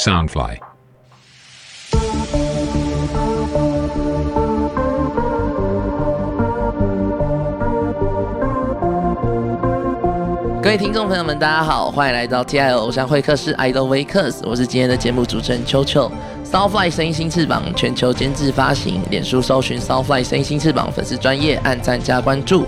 Soundfly。各位听众朋友们，大家好，欢迎来到 T I 偶像会客室 Idol w a k e 我是今天的节目主持人秋秋。Soundfly 声音新翅膀全球监制发行，脸书搜寻 Soundfly 声音新翅膀粉丝专业，按赞加关注。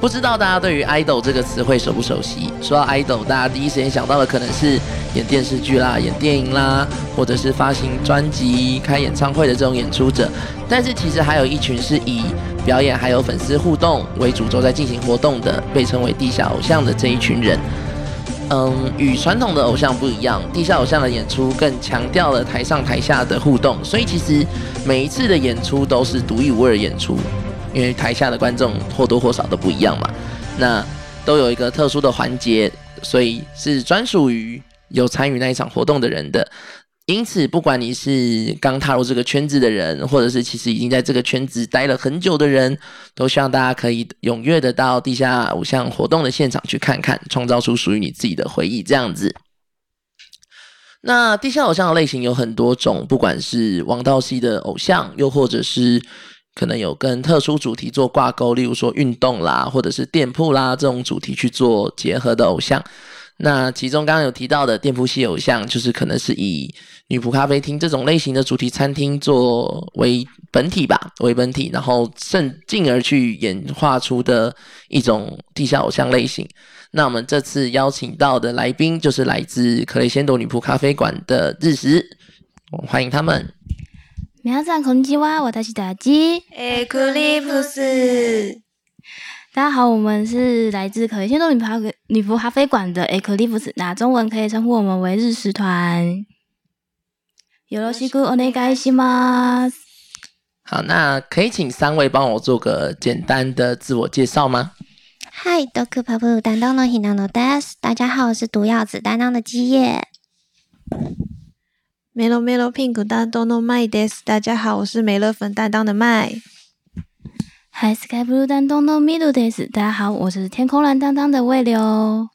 不知道大家对于 idol 这个词汇熟不熟悉？说到 idol，大家第一时间想到的可能是演电视剧啦、演电影啦，或者是发行专辑、开演唱会的这种演出者。但是其实还有一群是以表演还有粉丝互动为主轴在进行活动的，被称为地下偶像的这一群人。嗯，与传统的偶像不一样，地下偶像的演出更强调了台上台下的互动，所以其实每一次的演出都是独一无二的演出。因为台下的观众或多或少都不一样嘛，那都有一个特殊的环节，所以是专属于有参与那一场活动的人的。因此，不管你是刚踏入这个圈子的人，或者是其实已经在这个圈子待了很久的人，都希望大家可以踊跃的到地下偶像活动的现场去看看，创造出属于你自己的回忆。这样子，那地下偶像的类型有很多种，不管是王道系的偶像，又或者是。可能有跟特殊主题做挂钩，例如说运动啦，或者是店铺啦这种主题去做结合的偶像。那其中刚刚有提到的店铺系偶像，就是可能是以女仆咖啡厅这种类型的主题餐厅作为本体吧，为本体，然后甚进而去演化出的一种地下偶像类型。那我们这次邀请到的来宾，就是来自克雷仙朵女仆咖啡馆的日食，欢迎他们。皆さんこんにちは，我是大吉。艾克利普斯，大家好，我们是来自可雷仙多女仆女仆咖啡馆的艾克利普斯，那中文可以称呼我们为日食团。よろしくお願いします。好，那可以请三位帮我做个简单的自我介绍吗？嗨，ドクパブ担当のひなのです。大家好，我是毒药子担当的基叶。 Melo Melo Pink 担当的麦です。大家好，我是美乐粉担当的麦。Hi Sky Blue 担当的 Middle です。大家好，我是天空蓝担当的魏流。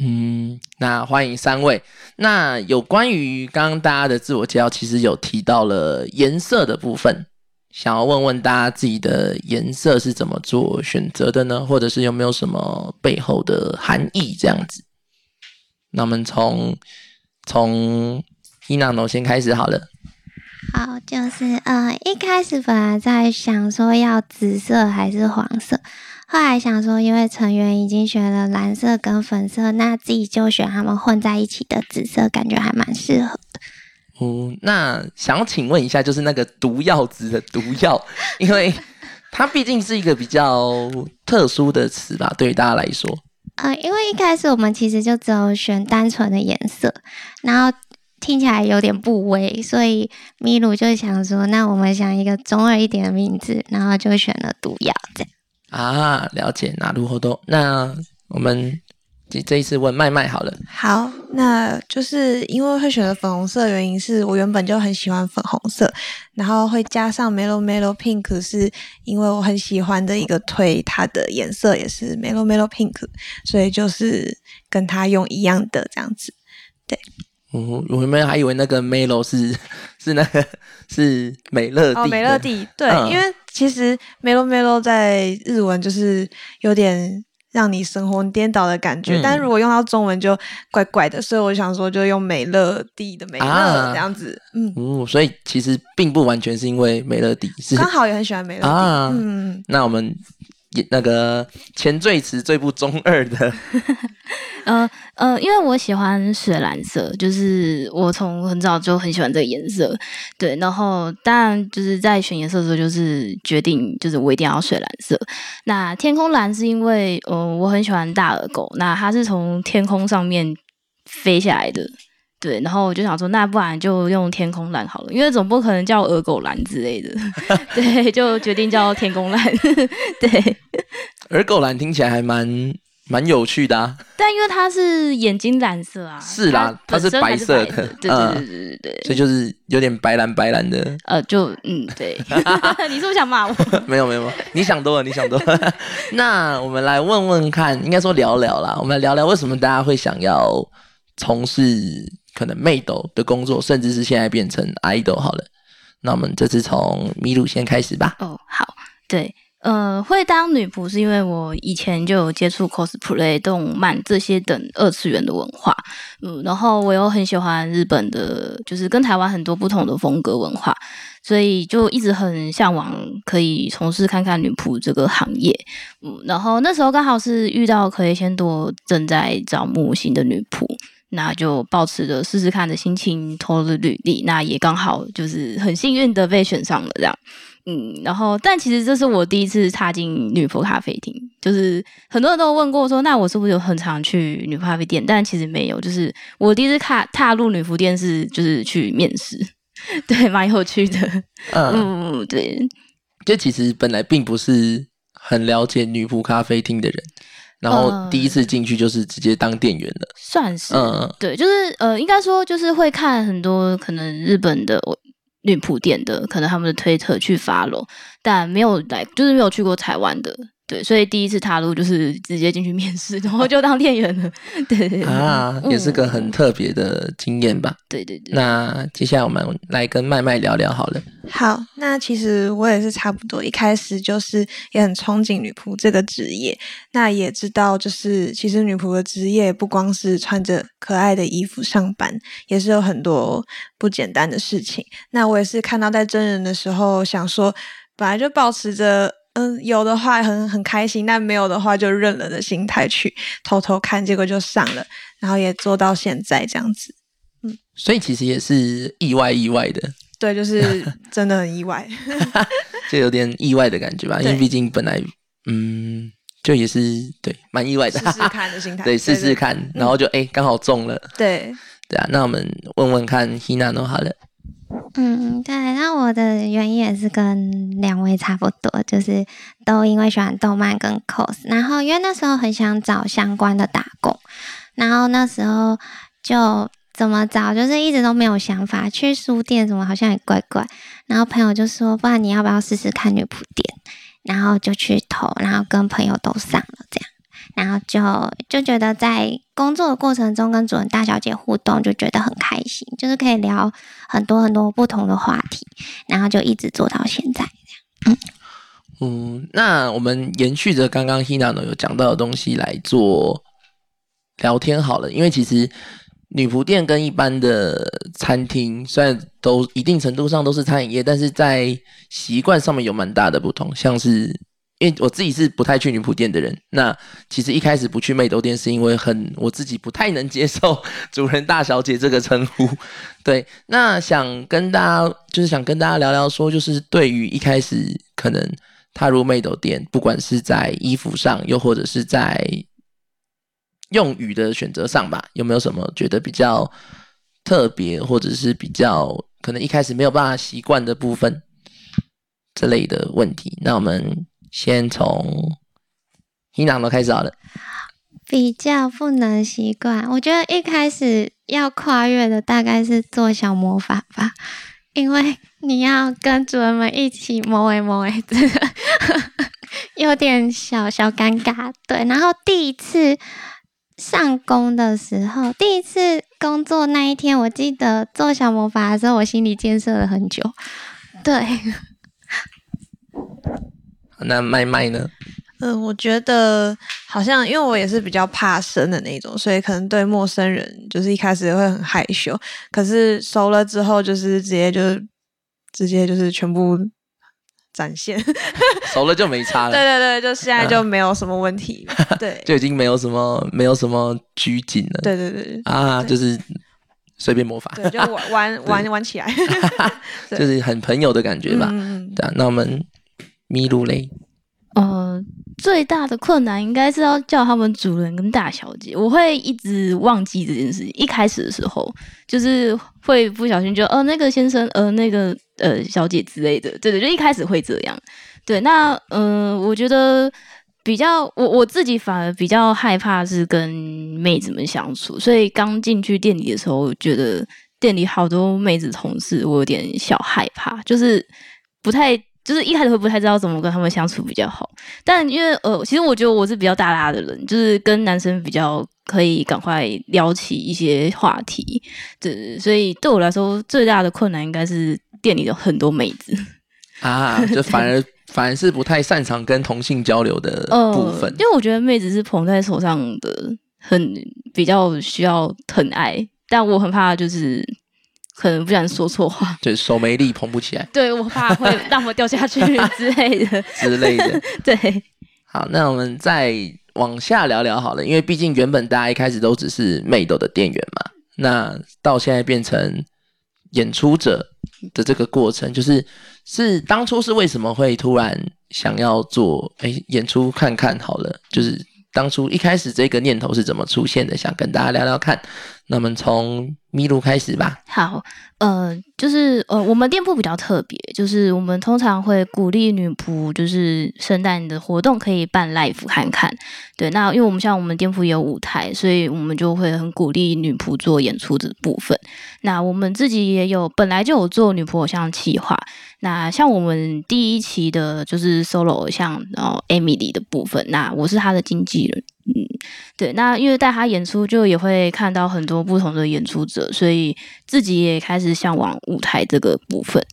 嗯，那欢迎三位。那有关于刚刚大家的自我介绍，其实有提到了颜色的部分，想要问问大家自己的颜色是怎么做选择的呢？或者是有没有什么背后的含义这样子？那我们从从 伊娜诺先开始好了。好，就是呃，一开始本来在想说要紫色还是黄色，后来想说因为成员已经选了蓝色跟粉色，那自己就选他们混在一起的紫色，感觉还蛮适合的。哦，那想要请问一下，就是那个毒药子的毒药，因为它毕竟是一个比较特殊的词吧，对于大家来说。呃，因为一开始我们其实就只有选单纯的颜色，然后。听起来有点不威，所以米鲁就想说：“那我们想一个中二一点的名字，然后就选了毒药。”这样啊，了解。那如何都？那我们这这一次问麦麦好了。好，那就是因为会选择粉红色，原因是我原本就很喜欢粉红色，然后会加上 Melo Melo Pink，是因为我很喜欢的一个推，它的颜色也是 Melo Melo Pink，所以就是跟它用一样的这样子，对。我我原本还以为那个 Melo 是是那个是美乐蒂，美乐蒂对，因为其实 Melo Melo 在日文就是有点让你神魂颠倒的感觉，但如果用到中文就怪怪的，所以我想说就用美乐蒂的美乐这样子，嗯，哦，所以其实并不完全是因为美乐蒂，是刚好也很喜欢美乐蒂，嗯，那我们。那个前缀词最不中二的，呃呃，因为我喜欢水蓝色，就是我从很早就很喜欢这个颜色，对。然后当然就是在选颜色的时候，就是决定就是我一定要水蓝色。那天空蓝是因为呃我很喜欢大耳狗，那它是从天空上面飞下来的。对，然后我就想说，那不然就用天空蓝好了，因为总不可能叫鹅狗蓝之类的。对，就决定叫天空蓝。对，鹅狗蓝听起来还蛮蛮有趣的啊。但因为它是眼睛蓝色啊，是啦，它是白色的，对对对对对，所以就是有点白蓝白蓝的。呃，就嗯，对。你是不是想骂我？没有没有，你想多了，你想多了。那我们来问问看，应该说聊聊啦，我们来聊聊为什么大家会想要从事。可能妹斗的工作，甚至是现在变成 idol 好了。那我们这次从米鲁先开始吧。哦，好，对，呃，会当女仆是因为我以前就有接触 cosplay、动漫这些等二次元的文化，嗯，然后我又很喜欢日本的，就是跟台湾很多不同的风格文化，所以就一直很向往可以从事看看女仆这个行业，嗯，然后那时候刚好是遇到可以先多正在招募新的女仆。那就保持着试试看的心情投了履历，那也刚好就是很幸运的被选上了这样，嗯，然后但其实这是我第一次踏进女仆咖啡厅，就是很多人都问过说，那我是不是有很常去女仆咖啡店？但其实没有，就是我第一次踏踏入女仆店是就是去面试，对，蛮有趣的，嗯，对，就其实本来并不是很了解女仆咖啡厅的人。然后第一次进去就是直接当店员了，算是，嗯，对，就是呃，应该说就是会看很多可能日本的女仆店的，可能他们的推特去发 w，但没有来，就是没有去过台湾的。对，所以第一次踏入就是直接进去面试，然后就当店员了。对对啊，也是个很特别的经验吧。对对对。那接下来我们来跟麦麦聊聊好了。好，那其实我也是差不多，一开始就是也很憧憬女仆这个职业。那也知道，就是其实女仆的职业不光是穿着可爱的衣服上班，也是有很多不简单的事情。那我也是看到在真人的时候，想说本来就保持着。嗯，有的话很很开心，但没有的话就认了的心态去偷偷看，结果就上了，然后也做到现在这样子。嗯，所以其实也是意外意外的。对，就是 真的很意外，就有点意外的感觉吧，因为毕竟本来嗯，就也是对蛮意外的，试试 看的心态，对，试试看，然后就哎刚好中了。对，对啊，那我们问问看 Hina 好了。嗯，对，那我的原因也是跟两位差不多，就是都因为喜欢动漫跟 cos，然后因为那时候很想找相关的打工，然后那时候就怎么找，就是一直都没有想法，去书店什么好像也怪怪，然后朋友就说，不然你要不要试试看女仆店，然后就去投，然后跟朋友都上了这样。然后就就觉得在工作的过程中跟主人大小姐互动，就觉得很开心，就是可以聊很多很多不同的话题，然后就一直做到现在这样。嗯，那我们延续着刚刚 Hina 有讲到的东西来做聊天好了，因为其实女仆店跟一般的餐厅虽然都一定程度上都是餐饮业，但是在习惯上面有蛮大的不同，像是。因为我自己是不太去女仆店的人，那其实一开始不去妹斗店是因为很我自己不太能接受 主人大小姐这个称呼。对，那想跟大家就是想跟大家聊聊说，就是对于一开始可能踏入妹斗店，不管是在衣服上，又或者是在用语的选择上吧，有没有什么觉得比较特别，或者是比较可能一开始没有办法习惯的部分这类的问题？那我们。先从伊朗都开始好了，比较不能习惯。我觉得一开始要跨越的大概是做小魔法吧，因为你要跟主人们一起魔为魔为，这 个有点小小尴尬。对，然后第一次上工的时候，第一次工作那一天，我记得做小魔法的时候，我心里建设了很久。对。那麦麦呢？嗯，我觉得好像因为我也是比较怕生的那种，所以可能对陌生人就是一开始会很害羞。可是熟了之后，就是直接就直接就是全部展现。熟了就没差了。对对对，就现在就没有什么问题。对，就已经没有什么没有什么拘谨了。对对对。啊，就是随便魔法。对，就玩玩 玩玩起来。就是很朋友的感觉吧。嗯对啊，那我们。麋鹿嘞，呃，最大的困难应该是要叫他们主人跟大小姐，我会一直忘记这件事情。一开始的时候，就是会不小心就呃那个先生，呃那个呃小姐之类的，对对，就一开始会这样。对，那嗯，我觉得比较我我自己反而比较害怕是跟妹子们相处，所以刚进去店里的时候，觉得店里好多妹子同事，我有点小害怕，就是不太。就是一开始会不太知道怎么跟他们相处比较好。但因为呃，其实我觉得我是比较大拉的人，就是跟男生比较可以赶快聊起一些话题，对，所以对我来说最大的困难应该是店里的很多妹子。啊，就反而 反而是不太擅长跟同性交流的部分，因为我觉得妹子是捧在手上的，很比较需要疼爱，但我很怕就是可能不想说错话，就是手没力捧不起来，对我怕会让我掉下去之类的之类的。对，好，那我们再往下聊聊好了，因为毕竟原本大家一开始都只是妹豆的店员嘛，那到现在变成演出者的这个过程，就是。是当初是为什么会突然想要做哎演出看看好了，就是当初一开始这个念头是怎么出现的？想跟大家聊聊看。那我们从咪露开始吧。好，呃，就是呃，我们店铺比较特别，就是我们通常会鼓励女仆，就是圣诞的活动可以办 live 看看。对，那因为我们像我们店铺也有舞台，所以我们就会很鼓励女仆做演出的部分。那我们自己也有本来就有做女仆偶像企划。那像我们第一期的就是 solo 偶像，然后 Emily 的部分，那我是她的经纪人。嗯，对，那因为带他演出，就也会看到很多不同的演出者，所以自己也开始向往舞台这个部分。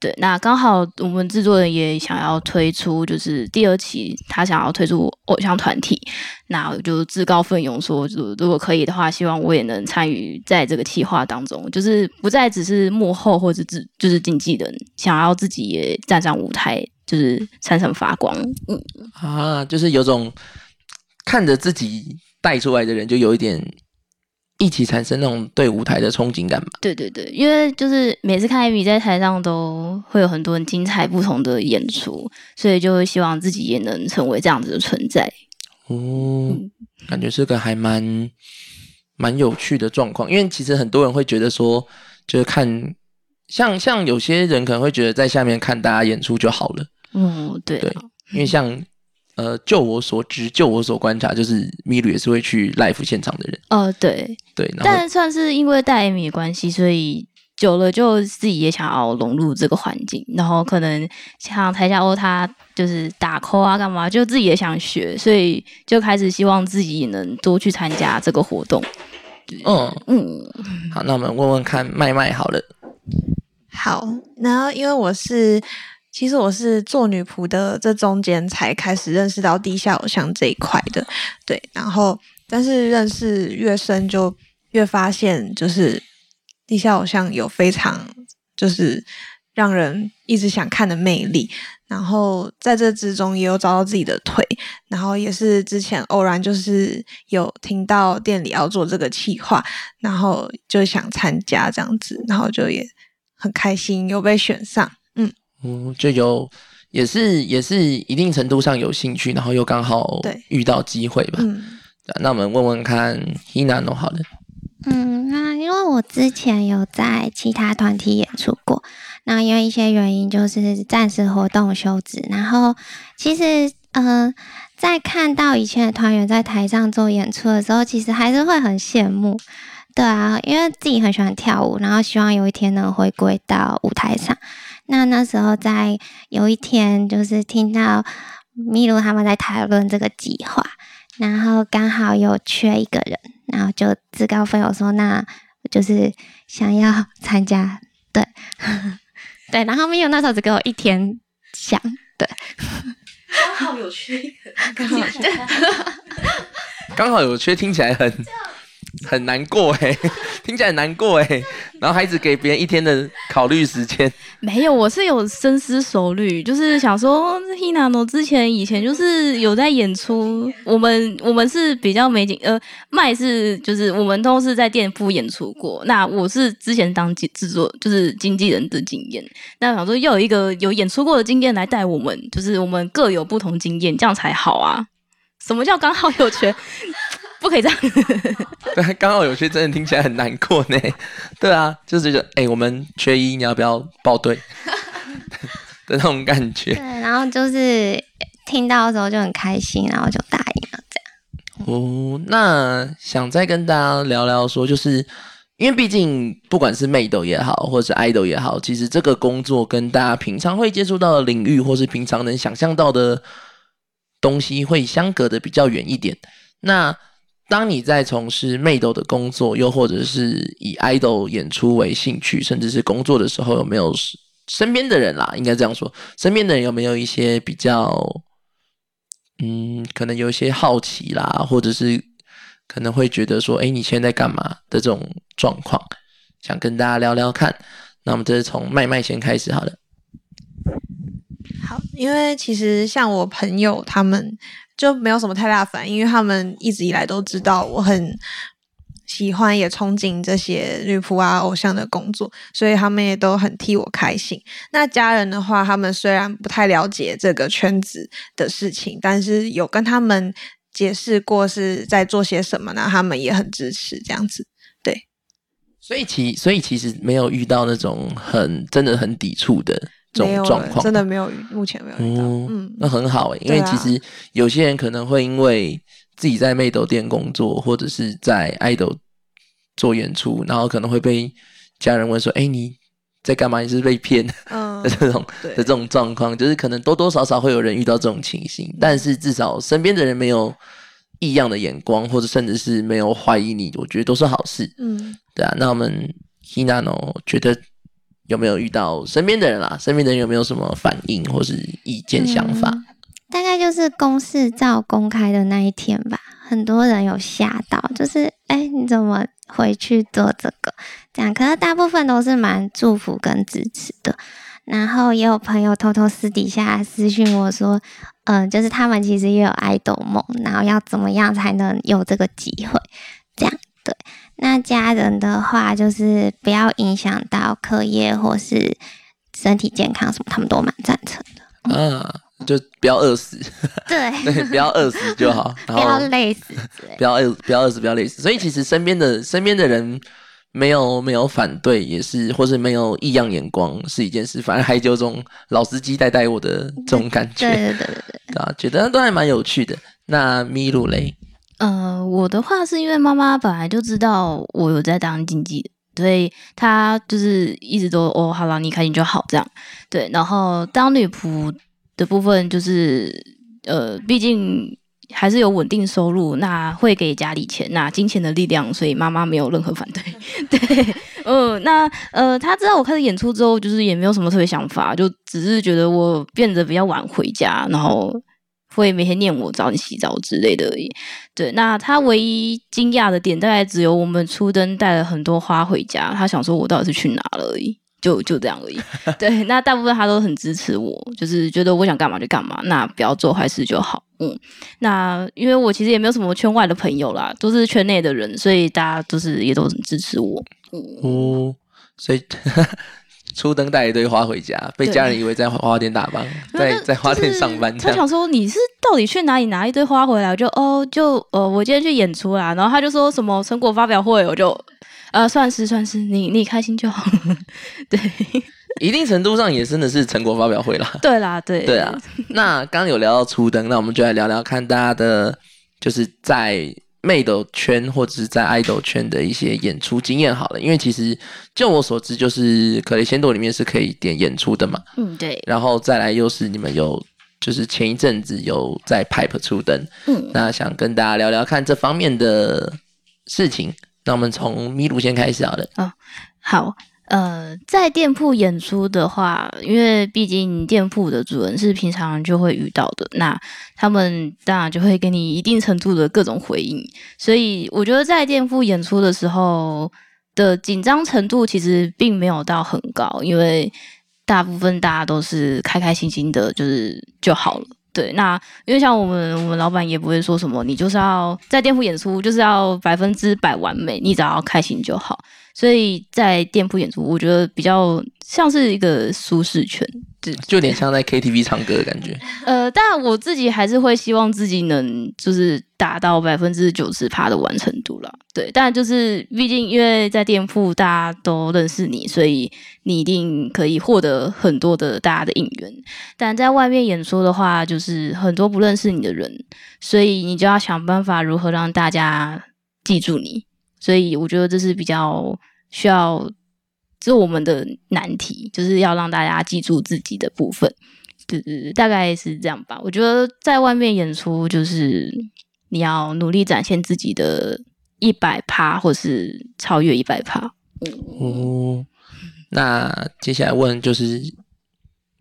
对，那刚好我们制作人也想要推出，就是第二期，他想要推出偶像团体，那我就自告奋勇说，如如果可以的话，希望我也能参与在这个企划当中，就是不再只是幕后或者自就是经纪人，想要自己也站上舞台，就是闪闪发光。嗯啊，就是有种。看着自己带出来的人，就有一点一起产生那种对舞台的憧憬感吧。对对对，因为就是每次看艾米在台上都会有很多很精彩不同的演出，所以就会希望自己也能成为这样子的存在。哦，感觉是个还蛮蛮有趣的状况，因为其实很多人会觉得说，就是看像像有些人可能会觉得在下面看大家演出就好了。嗯，对对，因为像。呃，就我所知，就我所观察，就是米鲁也是会去 live 现场的人。哦，对对，但算是因为带 Amy 的关系，所以久了就自己也想要融入这个环境。然后可能像台下欧他就是打 call 啊，干嘛，就自己也想学，所以就开始希望自己能多去参加这个活动。嗯嗯，好，那我们问问看麦麦好了。好，然后因为我是。其实我是做女仆的，这中间才开始认识到地下偶像这一块的，对。然后，但是认识越深，就越发现，就是地下偶像有非常就是让人一直想看的魅力。然后在这之中，也有找到自己的腿。然后也是之前偶然就是有听到店里要做这个企划，然后就想参加这样子，然后就也很开心又被选上。嗯，就有也是也是一定程度上有兴趣，然后又刚好遇到机会吧。嗯，那我们问问看，Hina 好了。嗯，那因为我之前有在其他团体演出过，那因为一些原因就是暂时活动休止。然后其实呃，在看到以前的团员在台上做演出的时候，其实还是会很羡慕。对啊，因为自己很喜欢跳舞，然后希望有一天能回归到舞台上。那那时候在有一天，就是听到米露他们在讨论这个计划，然后刚好有缺一个人，然后就自告奋勇说：“那就是想要参加。”对，对，然后米露那时候只给我一天想，对，刚好有缺一个，刚好 刚好有缺，听起来很。很难过哎，听起来很难过哎，然后孩子给别人一天的考虑时间。没有，我是有深思熟虑，就是想说，Hina 之前以前就是有在演出，我们我们是比较没经呃，麦是就是我们都是在店铺演出过。那我是之前当制制作就是经纪人的经验，那想说要有一个有演出过的经验来带我们，就是我们各有不同经验，这样才好啊。什么叫刚好有权？不可以这样。对，刚好有些真的听起来很难过呢。对啊，就是觉得哎，我们缺一，你要不要报队 的那种感觉。对，然后就是听到的时候就很开心，然后就答应了这样。哦，那想再跟大家聊聊说，就是因为毕竟不管是妹抖也好，或者是 idol 也好，其实这个工作跟大家平常会接触到的领域，或是平常能想象到的东西，会相隔的比较远一点。那当你在从事妹豆的工作，又或者是以 idol 演出为兴趣，甚至是工作的时候，有没有身边的人啦？应该这样说，身边的人有没有一些比较，嗯，可能有一些好奇啦，或者是可能会觉得说，哎，你现在在干嘛的这种状况，想跟大家聊聊看。那我们这是从麦麦先开始好了。好，因为其实像我朋友他们。就没有什么太大反应，因为他们一直以来都知道我很喜欢也憧憬这些女仆啊偶像的工作，所以他们也都很替我开心。那家人的话，他们虽然不太了解这个圈子的事情，但是有跟他们解释过是在做些什么呢，他们也很支持这样子。对，所以其所以其实没有遇到那种很真的很抵触的。这种状况真的没有，目前没有遇到。嗯，那很好诶，因为其实有些人可能会因为自己在妹斗店工作，或者是在爱豆做演出，然后可能会被家人问说：“哎，你在干嘛？你是被骗？”嗯，的这种的这种状况，就是可能多多少少会有人遇到这种情形，但是至少身边的人没有异样的眼光，或者甚至是没有怀疑你，我觉得都是好事。嗯，对啊。那我们 Hina 觉得。有没有遇到身边的人啦？身边的人有没有什么反应或是意见想法？大概就是公示照公开的那一天吧，很多人有吓到，就是哎，你怎么回去做这个？这样，可是大部分都是蛮祝福跟支持的。然后也有朋友偷偷私底下私讯我说，嗯，就是他们其实也有爱豆梦，然后要怎么样才能有这个机会？这样。那家人的话，就是不要影响到课业或是身体健康什么，他们都蛮赞成的。啊，就不要饿死。对 对，不要饿死就好。不要累死。不要饿，不要饿死，不要累死。所以其实身边的身边的人没有没有反对，也是或是没有异样眼光是一件事。反而还有这种老司机带带我的这种感觉。对对对对对。啊，觉得都还蛮有趣的。那米露雷。呃，我的话是因为妈妈本来就知道我有在当经纪，所以她就是一直都哦，好了，你开心就好这样。对，然后当女仆的部分就是呃，毕竟还是有稳定收入，那会给家里钱，那金钱的力量，所以妈妈没有任何反对。对，嗯，那呃，她知道我开始演出之后，就是也没有什么特别想法，就只是觉得我变得比较晚回家，然后。会每天念我找你洗澡之类的而已。对，那他唯一惊讶的点大概只有我们初登带了很多花回家，他想说我到底是去哪了而已，就就这样而已。对，那大部分他都很支持我，就是觉得我想干嘛就干嘛，那不要做坏事就好。嗯，那因为我其实也没有什么圈外的朋友啦，都是圈内的人，所以大家都是也都很支持我。哦，所以。初登带一堆花回家，被家人以为在花店打扮，在在花店上班。他想说你是到底去哪里拿一堆花回来？我就哦，就呃，我今天去演出啦。然后他就说什么成果发表会，我就呃，算是算是，你你开心就好。对，一定程度上也真的是成果发表会啦。对啦，对对啊。那刚刚有聊到初登，那我们就来聊聊看大家的，就是在。妹的圈或者是在爱豆圈的一些演出经验好了，因为其实就我所知，就是可雷仙朵里面是可以点演出的嘛。嗯，对。然后再来又是你们有，就是前一阵子有在 Pipe 出灯。嗯，那想跟大家聊聊看这方面的事情。那我们从咪露先开始好了。哦，好。呃，在店铺演出的话，因为毕竟店铺的主人是平常就会遇到的，那他们当然就会给你一定程度的各种回应。所以我觉得在店铺演出的时候的紧张程度其实并没有到很高，因为大部分大家都是开开心心的，就是就好了。对，那因为像我们我们老板也不会说什么，你就是要在店铺演出就是要百分之百完美，你只要开心就好。所以在店铺演出，我觉得比较像是一个舒适圈，就就有点像在 KTV 唱歌的感觉。呃，但我自己还是会希望自己能就是达到百分之九十趴的完成度了。对，但就是毕竟因为在店铺大家都认识你，所以你一定可以获得很多的大家的应援。但在外面演出的话，就是很多不认识你的人，所以你就要想办法如何让大家记住你。所以我觉得这是比较需要，这是我们的难题，就是要让大家记住自己的部分。对对对，大概是这样吧。我觉得在外面演出，就是你要努力展现自己的一百趴，或是超越一百趴。哦，那接下来问就是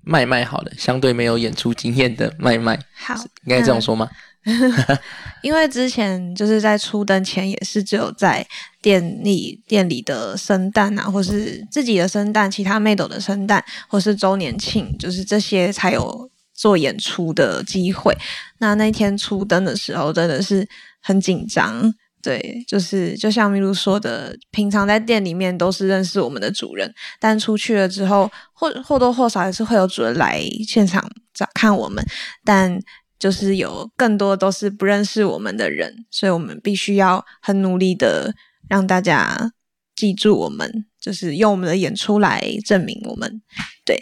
麦麦好了，相对没有演出经验的麦麦，好，应该这样说吗？因为之前就是在初登前也是只有在店里店里的生蛋啊，或是自己的生蛋，其他妹斗的生蛋，或是周年庆，就是这些才有做演出的机会。那那天初登的时候真的是很紧张，对，就是就像麋鹿说的，平常在店里面都是认识我们的主人，但出去了之后，或或多或少还是会有主人来现场找看我们，但。就是有更多都是不认识我们的人，所以我们必须要很努力的让大家记住我们，就是用我们的演出来证明我们。对，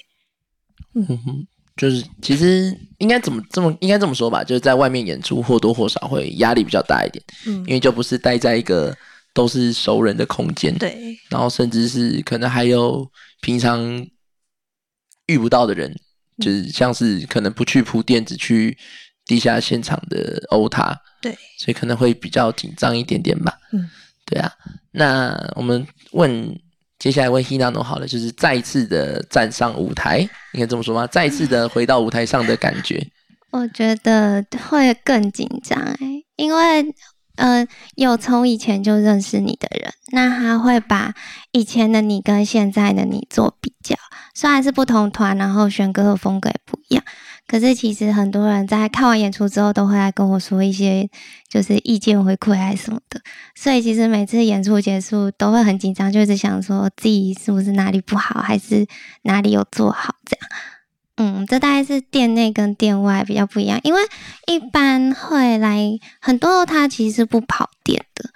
嗯哼，就是其实应该怎么这么应该这么说吧，就是在外面演出或多或少会压力比较大一点，嗯，因为就不是待在一个都是熟人的空间，对，然后甚至是可能还有平常遇不到的人，就是像是可能不去铺垫，只去。地下现场的欧塔，对，所以可能会比较紧张一点点吧。嗯，对啊。那我们问接下来问 Hinano 好了，就是再次的站上舞台，应该这么说吗？再次的回到舞台上的感觉，我觉得会更紧张哎，因为呃，有从以前就认识你的人，那他会把以前的你跟现在的你做比较，虽然是不同团，然后选歌的风格也不一样。可是其实很多人在看完演出之后，都会来跟我说一些就是意见回馈还是什么的。所以其实每次演出结束都会很紧张，就是想说自己是不是哪里不好，还是哪里有做好这样。嗯，这大概是店内跟店外比较不一样，因为一般会来很多，他其实是不跑店的，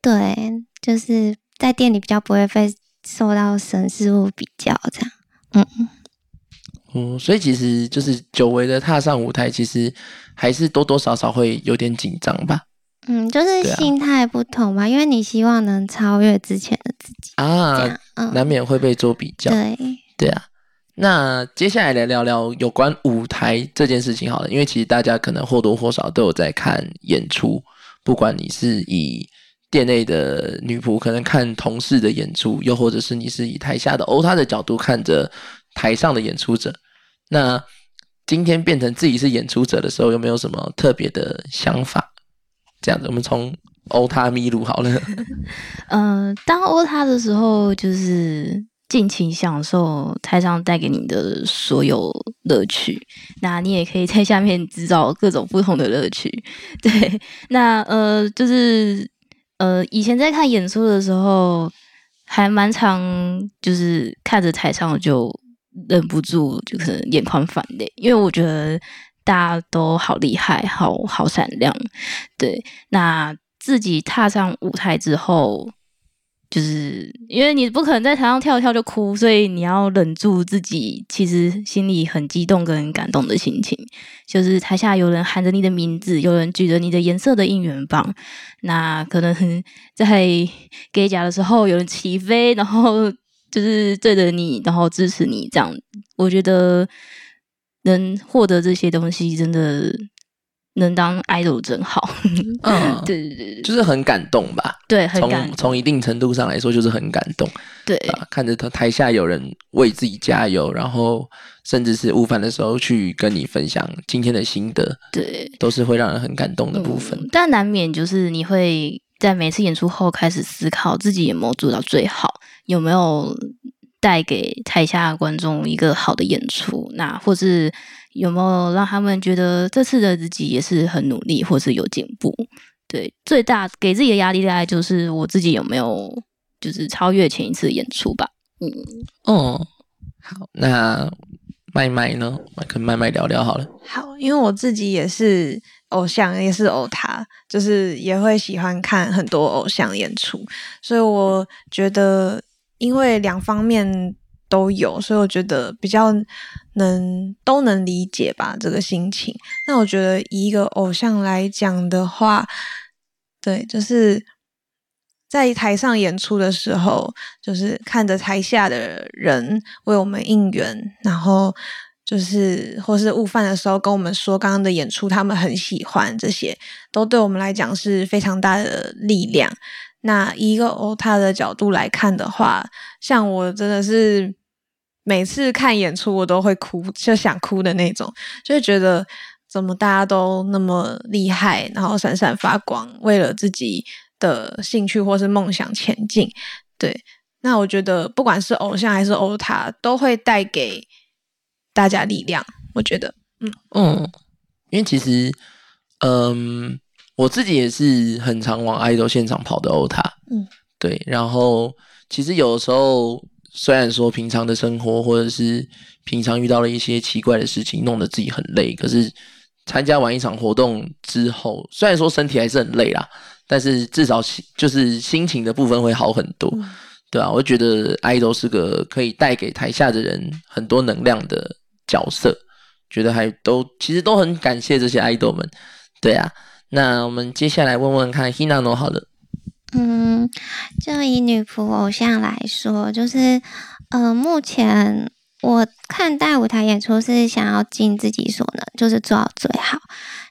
对，就是在店里比较不会被受到神事物比较这样。嗯嗯。嗯，所以其实就是久违的踏上舞台，其实还是多多少少会有点紧张吧。嗯，就是心态不同嘛，因为你希望能超越之前的自己啊，难免会被做比较。对，对啊。那接下来来聊聊有关舞台这件事情好了，因为其实大家可能或多或少都有在看演出，不管你是以店内的女仆可能看同事的演出，又或者是你是以台下的欧他的角度看着。台上的演出者，那今天变成自己是演出者的时候，有没有什么特别的想法？这样子，我们从欧他咪路好了。嗯，当欧他的时候，就是尽情享受台上带给你的所有乐趣。那你也可以在下面制造各种不同的乐趣。对，那呃，就是呃，以前在看演出的时候，还蛮常就是看着台上就。忍不住就是眼眶泛泪，因为我觉得大家都好厉害，好好闪亮。对，那自己踏上舞台之后，就是因为你不可能在台上跳一跳就哭，所以你要忍住自己其实心里很激动跟感动的心情。就是台下有人喊着你的名字，有人举着你的颜色的应援棒，那可能 在给甲的时候有人起飞，然后。就是对着你，然后支持你，这样我觉得能获得这些东西，真的能当 idol 真好。嗯，对对对，就是很感动吧？对，很感。从一定程度上来说，就是很感动。对，看着他台下有人为自己加油，然后甚至是午饭的时候去跟你分享今天的心得，对，都是会让人很感动的部分。但难免就是你会在每次演出后开始思考自己有没有做到最好。有没有带给台下观众一个好的演出？那或是有没有让他们觉得这次的自己也是很努力，或是有进步？对，最大给自己的压力大概就是我自己有没有就是超越前一次演出吧。嗯，哦，好，那麦麦呢？跟麦麦聊聊好了。好，因为我自己也是偶像，也是偶他，就是也会喜欢看很多偶像演出，所以我觉得。因为两方面都有，所以我觉得比较能都能理解吧这个心情。那我觉得以一个偶像来讲的话，对，就是在台上演出的时候，就是看着台下的人为我们应援，然后就是或是午饭的时候跟我们说刚刚的演出他们很喜欢，这些都对我们来讲是非常大的力量。那以一个欧他的角度来看的话，像我真的是每次看演出我都会哭，就想哭的那种，就是觉得怎么大家都那么厉害，然后闪闪发光，为了自己的兴趣或是梦想前进。对，那我觉得不管是偶像还是欧他，都会带给大家力量。我觉得，嗯嗯，因为其实，嗯。我自己也是很常往爱豆现场跑的欧塔，嗯，对。然后其实有的时候，虽然说平常的生活或者是平常遇到了一些奇怪的事情，弄得自己很累，可是参加完一场活动之后，虽然说身体还是很累啦，但是至少就是心情的部分会好很多，对啊，我觉得爱豆是个可以带给台下的人很多能量的角色，觉得还都其实都很感谢这些爱豆们，对啊。那我们接下来问问看，Hinano 好了。嗯，就以女仆偶像来说，就是呃，目前我看待舞台演出是想要尽自己所能，就是做到最好。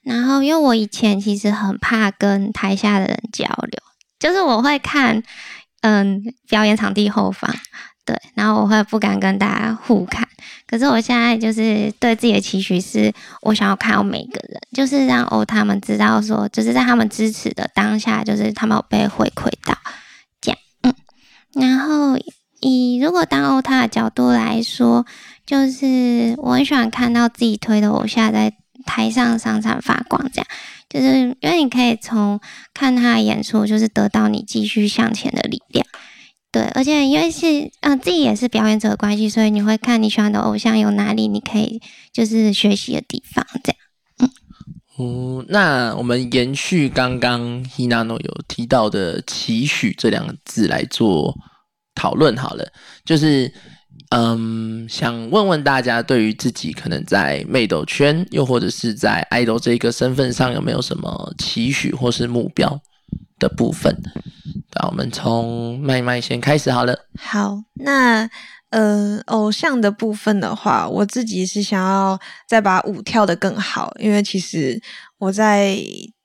然后，因为我以前其实很怕跟台下的人交流，就是我会看嗯表演场地后方。对，然后我会不敢跟大家互看，可是我现在就是对自己的期许是，我想要看到每个人，就是让欧他们知道说，就是在他们支持的当下，就是他们有被回馈到，这样，嗯，然后以如果当欧他的角度来说，就是我很喜欢看到自己推的偶像在台上闪闪发光，这样，就是因为你可以从看他的演出，就是得到你继续向前的力量。对，而且因为是嗯自己也是表演者的关系，所以你会看你喜欢的偶像有哪里你可以就是学习的地方，这样。嗯，哦，那我们延续刚刚 Hinano 有提到的“期许”这两个字来做讨论好了，就是嗯，想问问大家对于自己可能在妹斗圈，又或者是在 idol 这个身份上有没有什么期许或是目标？的部分，那我们从麦麦先开始好了。好，那呃，偶像的部分的话，我自己是想要再把舞跳得更好，因为其实我在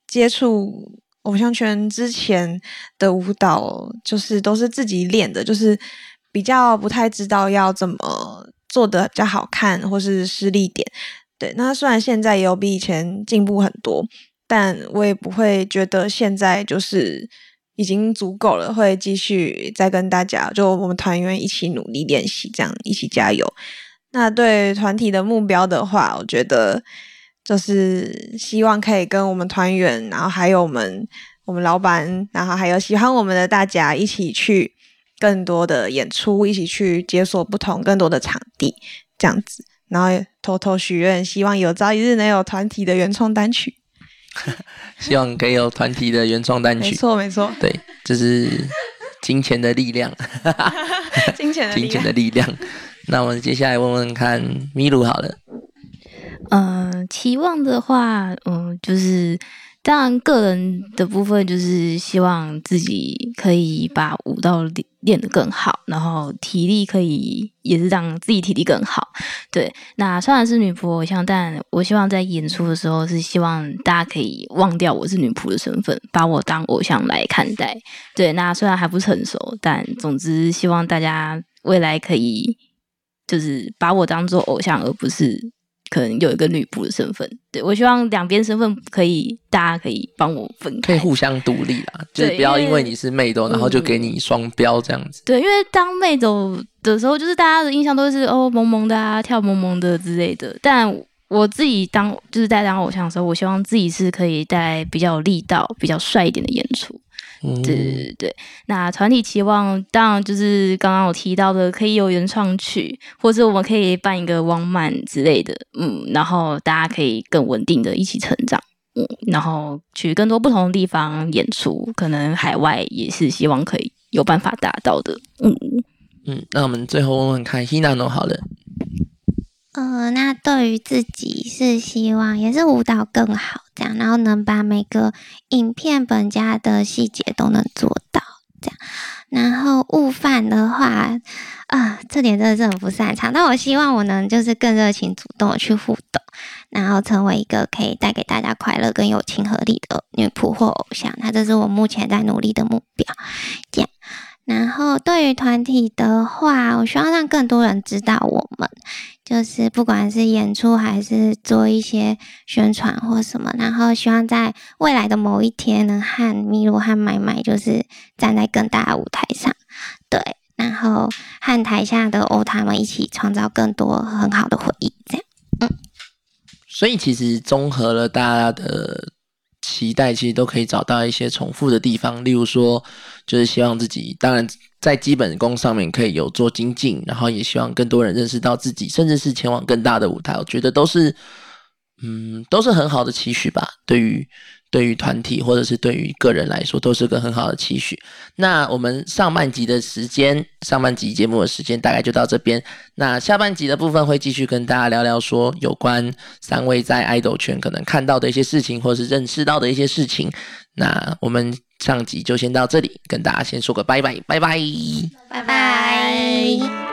接触偶像圈之前的舞蹈，就是都是自己练的，就是比较不太知道要怎么做的比较好看，或是失力点。对，那虽然现在也有比以前进步很多。但我也不会觉得现在就是已经足够了，会继续再跟大家就我们团员一起努力练习，这样一起加油。那对团体的目标的话，我觉得就是希望可以跟我们团员，然后还有我们我们老板，然后还有喜欢我们的大家一起去更多的演出，一起去解锁不同更多的场地，这样子。然后偷偷许愿，希望有朝一日能有团体的原创单曲。希望可以有团体的原创单曲，没错没错，对，这是金钱的力量，金钱的金钱的力量。那我们接下来问问看米露好了，嗯，期望的话，嗯，就是。当然，个人的部分就是希望自己可以把舞蹈练练得更好，然后体力可以也是让自己体力更好。对，那虽然是女仆偶像，但我希望在演出的时候是希望大家可以忘掉我是女仆的身份，把我当偶像来看待。对，那虽然还不成熟，但总之希望大家未来可以就是把我当做偶像，而不是。可能有一个女仆的身份，对我希望两边身份可以，大家可以帮我分开，可以互相独立啦，就是不要因为你是妹斗，然后就给你双标这样子。对，因为当妹斗的时候，就是大家的印象都是哦萌萌的啊，跳萌萌的之类的。但我自己当就是在当偶像的时候，我希望自己是可以带比较有力道、比较帅一点的演出。对对对，那团体期望当然就是刚刚我提到的，可以有原创曲，或者我们可以办一个汪漫之类的，嗯，然后大家可以更稳定的一起成长，嗯，然后去更多不同的地方演出，可能海外也是希望可以有办法达到的，嗯。嗯，那我们最后问问看，Hinano 好了。呃，那对于自己是希望也是舞蹈更好这样，然后能把每个影片本家的细节都能做到这样。然后悟饭的话，啊，这点真的是很不擅长。但我希望我能就是更热情主动的去互动，然后成为一个可以带给大家快乐跟有亲和力的女仆或偶像。那这是我目前在努力的目标。然后对于团体的话，我希望让更多人知道我们，就是不管是演出还是做一些宣传或什么，然后希望在未来的某一天能和米露和麦麦就是站在更大的舞台上，对，然后和台下的欧他们一起创造更多很好的回忆，这样，嗯，所以其实综合了大家的。期待其实都可以找到一些重复的地方，例如说，就是希望自己当然在基本功上面可以有做精进，然后也希望更多人认识到自己，甚至是前往更大的舞台。我觉得都是，嗯，都是很好的期许吧。对于。对于团体或者是对于个人来说，都是个很好的期许。那我们上半集的时间，上半集节目的时间大概就到这边。那下半集的部分会继续跟大家聊聊说有关三位在爱豆圈可能看到的一些事情，或者是认识到的一些事情。那我们上集就先到这里，跟大家先说个拜拜，拜拜，拜拜。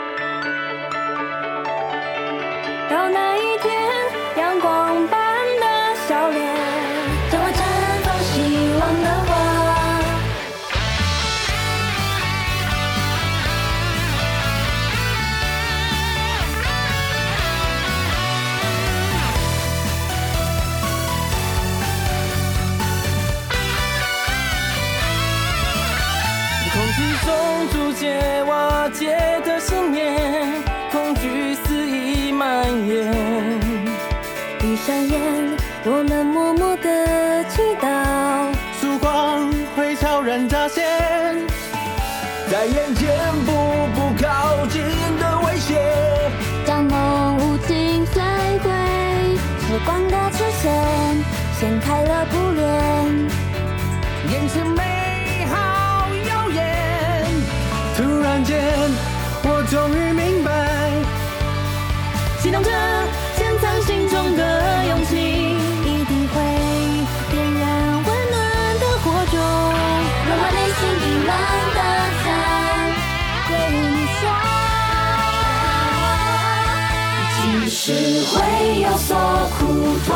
所苦痛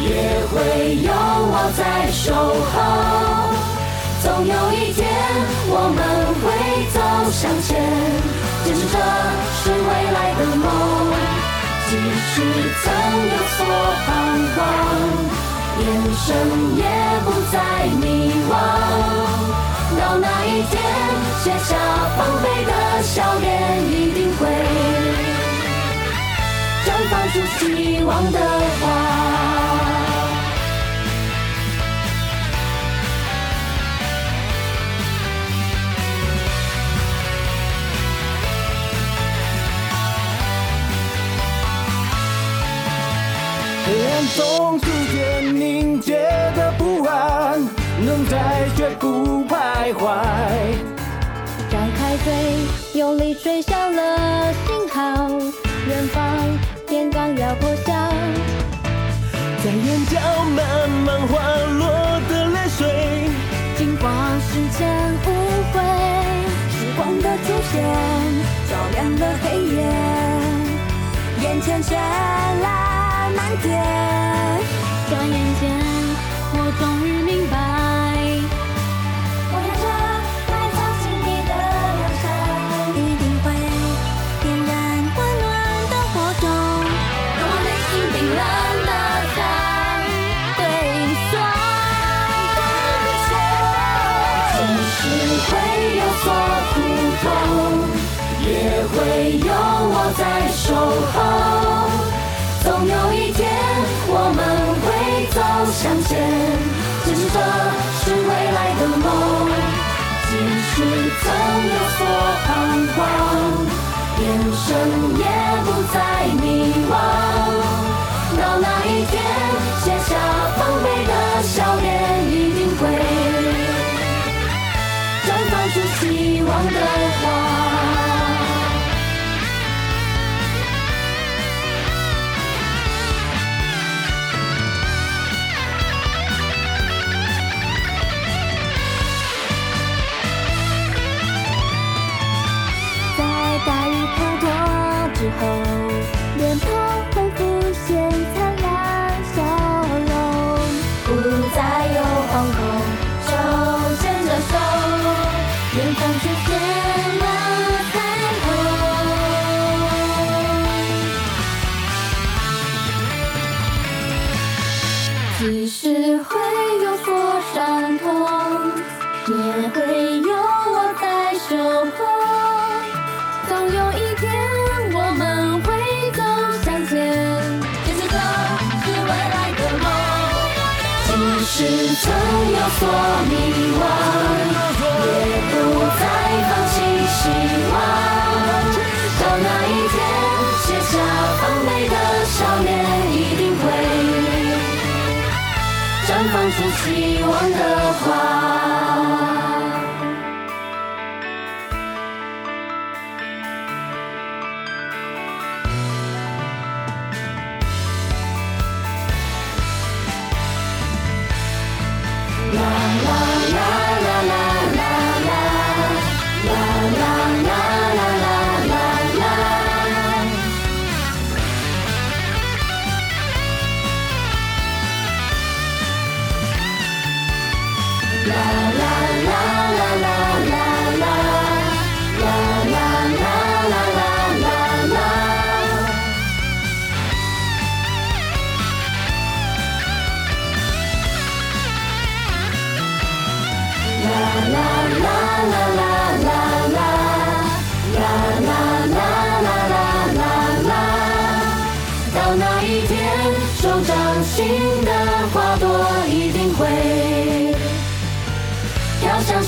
也会有我在守候，总有一天我们会走向前，坚持着是未来的梦。即使曾有所彷徨，眼神也不再迷惘。到那一天，卸下防备的笑脸，一定会绽放出希望的花。中逐渐凝结的不安，能在绝不徘徊。张开嘴，用力吹响了信号，远方要破晓。在眼角慢慢滑落的泪水，惊慌时间无悔。时光的出现，照亮了黑夜，眼前绚烂。漫天，转眼间，我终于明白。后。总有一天，我们会走向前，坚持着是未来的梦。即使曾有所彷徨，眼神也不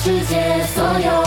世界所有。